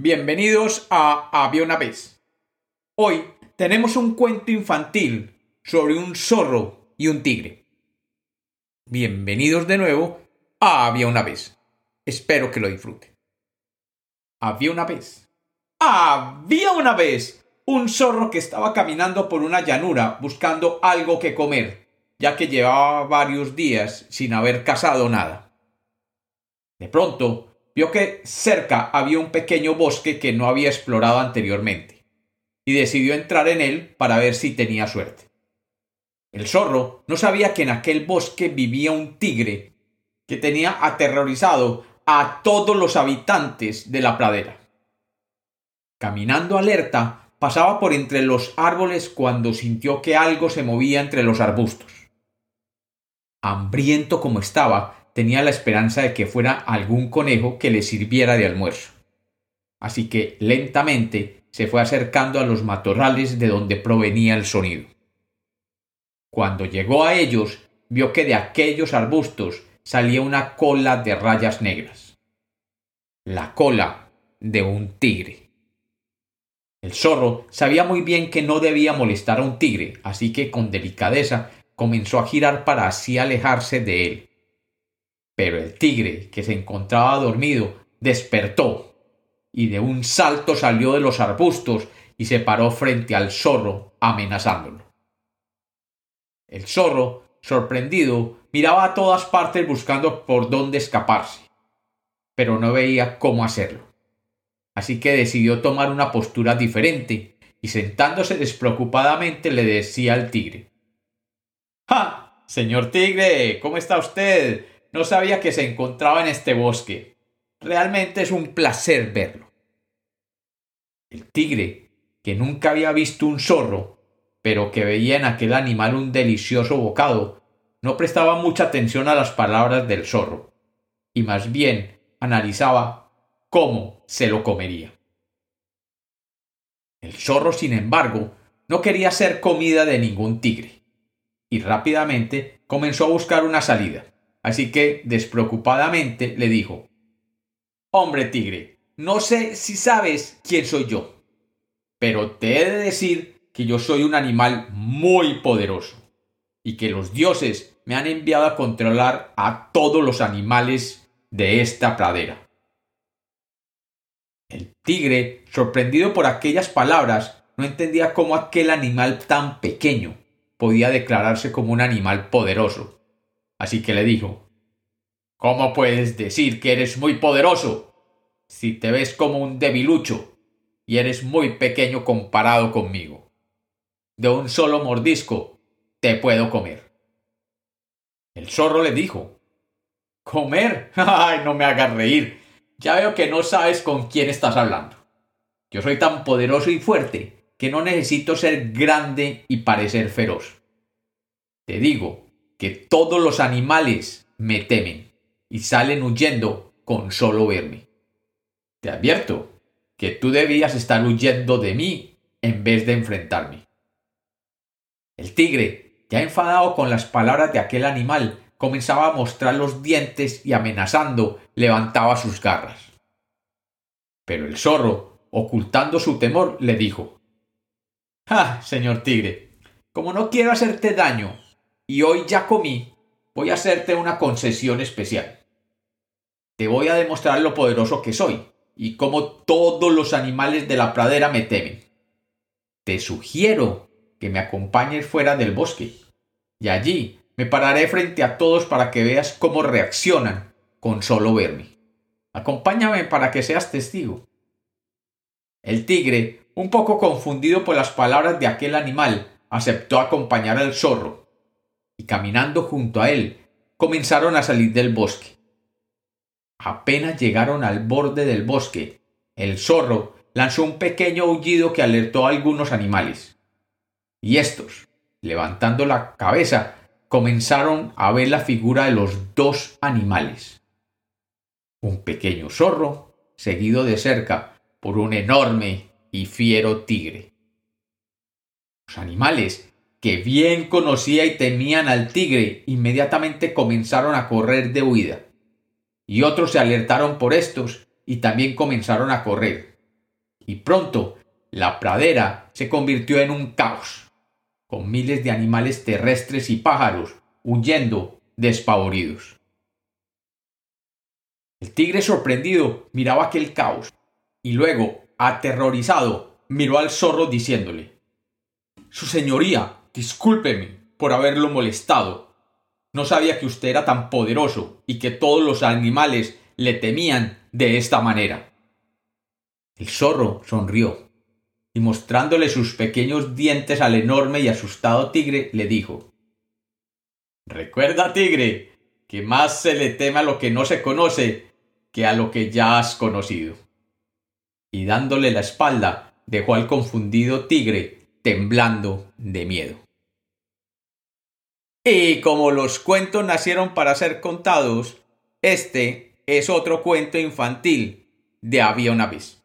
Bienvenidos a Había una vez. Hoy tenemos un cuento infantil sobre un zorro y un tigre. Bienvenidos de nuevo a Había una vez. Espero que lo disfruten. Había una vez. Había una vez un zorro que estaba caminando por una llanura buscando algo que comer, ya que llevaba varios días sin haber cazado nada. De pronto vio que cerca había un pequeño bosque que no había explorado anteriormente, y decidió entrar en él para ver si tenía suerte. El zorro no sabía que en aquel bosque vivía un tigre que tenía aterrorizado a todos los habitantes de la pradera. Caminando alerta, pasaba por entre los árboles cuando sintió que algo se movía entre los arbustos. Hambriento como estaba, tenía la esperanza de que fuera algún conejo que le sirviera de almuerzo. Así que lentamente se fue acercando a los matorrales de donde provenía el sonido. Cuando llegó a ellos, vio que de aquellos arbustos salía una cola de rayas negras. La cola de un tigre. El zorro sabía muy bien que no debía molestar a un tigre, así que con delicadeza comenzó a girar para así alejarse de él. Pero el tigre, que se encontraba dormido, despertó y de un salto salió de los arbustos y se paró frente al zorro, amenazándolo. El zorro, sorprendido, miraba a todas partes buscando por dónde escaparse, pero no veía cómo hacerlo. Así que decidió tomar una postura diferente y sentándose despreocupadamente le decía al tigre ¡Ja! Señor tigre, ¿cómo está usted? No sabía que se encontraba en este bosque. Realmente es un placer verlo. El tigre, que nunca había visto un zorro, pero que veía en aquel animal un delicioso bocado, no prestaba mucha atención a las palabras del zorro, y más bien analizaba cómo se lo comería. El zorro, sin embargo, no quería ser comida de ningún tigre, y rápidamente comenzó a buscar una salida. Así que, despreocupadamente, le dijo Hombre tigre, no sé si sabes quién soy yo, pero te he de decir que yo soy un animal muy poderoso, y que los dioses me han enviado a controlar a todos los animales de esta pradera. El tigre, sorprendido por aquellas palabras, no entendía cómo aquel animal tan pequeño podía declararse como un animal poderoso Así que le dijo ¿Cómo puedes decir que eres muy poderoso si te ves como un debilucho y eres muy pequeño comparado conmigo? De un solo mordisco te puedo comer. El zorro le dijo ¿Comer? ¡Ay, no me hagas reír! Ya veo que no sabes con quién estás hablando. Yo soy tan poderoso y fuerte que no necesito ser grande y parecer feroz. Te digo que todos los animales me temen y salen huyendo con solo verme. Te advierto que tú debías estar huyendo de mí en vez de enfrentarme. El tigre, ya enfadado con las palabras de aquel animal, comenzaba a mostrar los dientes y amenazando levantaba sus garras. Pero el zorro, ocultando su temor, le dijo Ah, señor tigre, como no quiero hacerte daño, y hoy ya comí, voy a hacerte una concesión especial. Te voy a demostrar lo poderoso que soy y cómo todos los animales de la pradera me temen. Te sugiero que me acompañes fuera del bosque y allí me pararé frente a todos para que veas cómo reaccionan con solo verme. Acompáñame para que seas testigo. El tigre, un poco confundido por las palabras de aquel animal, aceptó acompañar al zorro, y caminando junto a él, comenzaron a salir del bosque. Apenas llegaron al borde del bosque, el zorro lanzó un pequeño aullido que alertó a algunos animales. Y estos, levantando la cabeza, comenzaron a ver la figura de los dos animales. Un pequeño zorro, seguido de cerca por un enorme y fiero tigre. Los animales que bien conocía y temían al tigre, inmediatamente comenzaron a correr de huida. Y otros se alertaron por estos y también comenzaron a correr. y pronto la pradera se convirtió en un caos, con miles de animales terrestres y pájaros huyendo despavoridos. El tigre sorprendido miraba aquel caos y luego, aterrorizado, miró al zorro diciéndole Su señoría, discúlpeme por haberlo molestado. No sabía que usted era tan poderoso y que todos los animales le temían de esta manera. El zorro sonrió y mostrándole sus pequeños dientes al enorme y asustado tigre, le dijo Recuerda, tigre, que más se le teme a lo que no se conoce que a lo que ya has conocido. Y dándole la espalda, dejó al confundido tigre temblando de miedo. Y como los cuentos nacieron para ser contados, este es otro cuento infantil de Había.